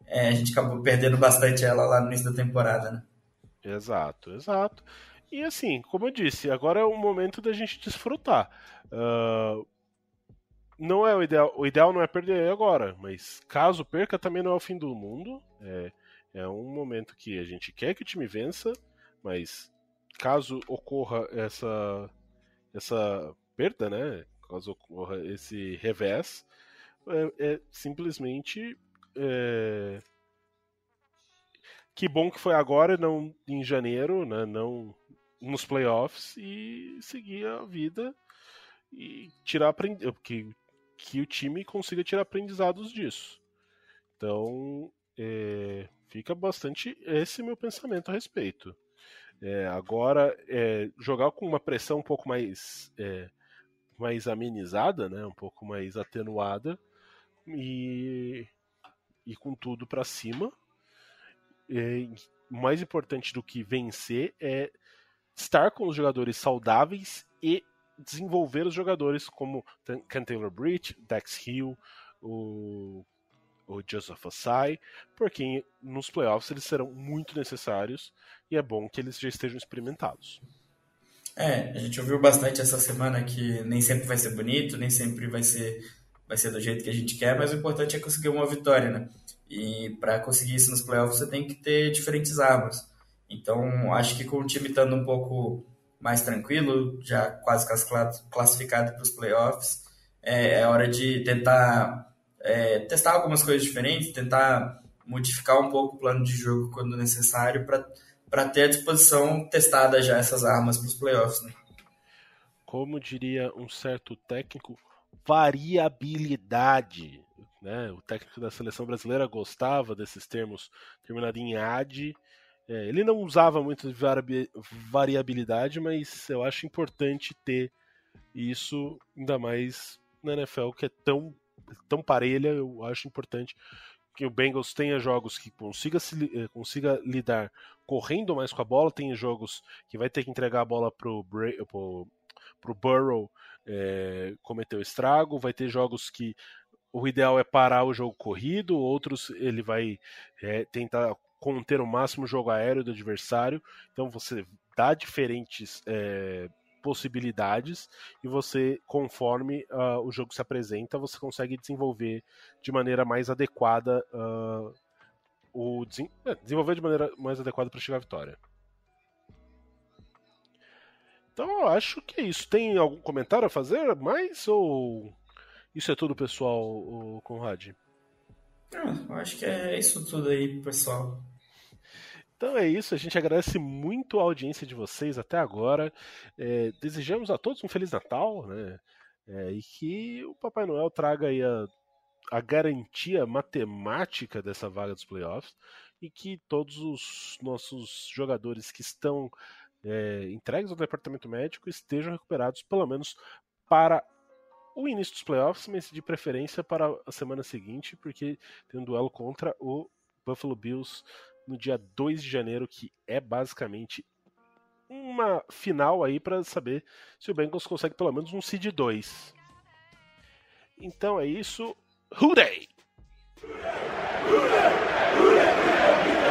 é, a gente acabou perdendo bastante ela lá no início da temporada, né? Exato, exato. E assim, como eu disse, agora é o momento da gente desfrutar. Uh, não é o ideal, o ideal não é perder agora, mas caso perca também não é o fim do mundo. É, é um momento que a gente quer que o time vença, mas caso ocorra essa essa perda, né? Caso ocorra esse revés, é, é simplesmente. É... Que bom que foi agora, não em janeiro, né? não nos playoffs, e seguir a vida e tirar que, que o time consiga tirar aprendizados disso. Então, é, fica bastante esse meu pensamento a respeito. É, agora, é, jogar com uma pressão um pouco mais, é, mais amenizada, né, um pouco mais atenuada, e, e com tudo para cima. E, mais importante do que vencer é estar com os jogadores saudáveis e desenvolver os jogadores como Ken Taylor Bridge, Dex Hill, o, o Joseph Asai, porque nos playoffs eles serão muito necessários e é bom que eles já estejam experimentados. É, a gente ouviu bastante essa semana que nem sempre vai ser bonito, nem sempre vai ser vai ser do jeito que a gente quer, mas o importante é conseguir uma vitória, né? E para conseguir isso nos playoffs você tem que ter diferentes armas. Então, acho que com o time estando um pouco mais tranquilo, já quase classificado para os playoffs, é, é, hora de tentar é, testar algumas coisas diferentes, tentar modificar um pouco o plano de jogo quando necessário para ter à disposição testada já essas armas para os playoffs. Né? Como diria um certo técnico, variabilidade. né? O técnico da seleção brasileira gostava desses termos terminado em ad. É, ele não usava muito de variabilidade, mas eu acho importante ter isso, ainda mais na NFL, que é tão, tão parelha. Eu acho importante que o Bengals tenha jogos que consiga, se, eh, consiga lidar correndo mais com a bola, tenha jogos que vai ter que entregar a bola pro, pro, pro Burrow é, cometer o estrago, vai ter jogos que o ideal é parar o jogo corrido, outros ele vai é, tentar conter o máximo jogo aéreo do adversário. Então você dá diferentes é, possibilidades e você, conforme uh, o jogo se apresenta, você consegue desenvolver de maneira mais adequada uh, o é, desenvolver de maneira mais adequada para chegar à vitória. Então eu acho que é isso. Tem algum comentário a fazer mais ou isso é tudo, pessoal, Conrad? Eu acho que é isso tudo aí, pessoal. Então é isso, a gente agradece muito a audiência de vocês até agora. É, desejamos a todos um Feliz Natal, né? É, e que o Papai Noel traga aí a, a garantia matemática dessa vaga dos playoffs e que todos os nossos jogadores que estão é, entregues ao departamento médico estejam recuperados, pelo menos para o início dos playoffs, mas de preferência para a semana seguinte, porque tem um duelo contra o Buffalo Bills no dia 2 de janeiro, que é basicamente uma final aí para saber se o Bengals consegue pelo menos um seed 2. Então é isso. Hooray! Hooray! Hooray! Hooray!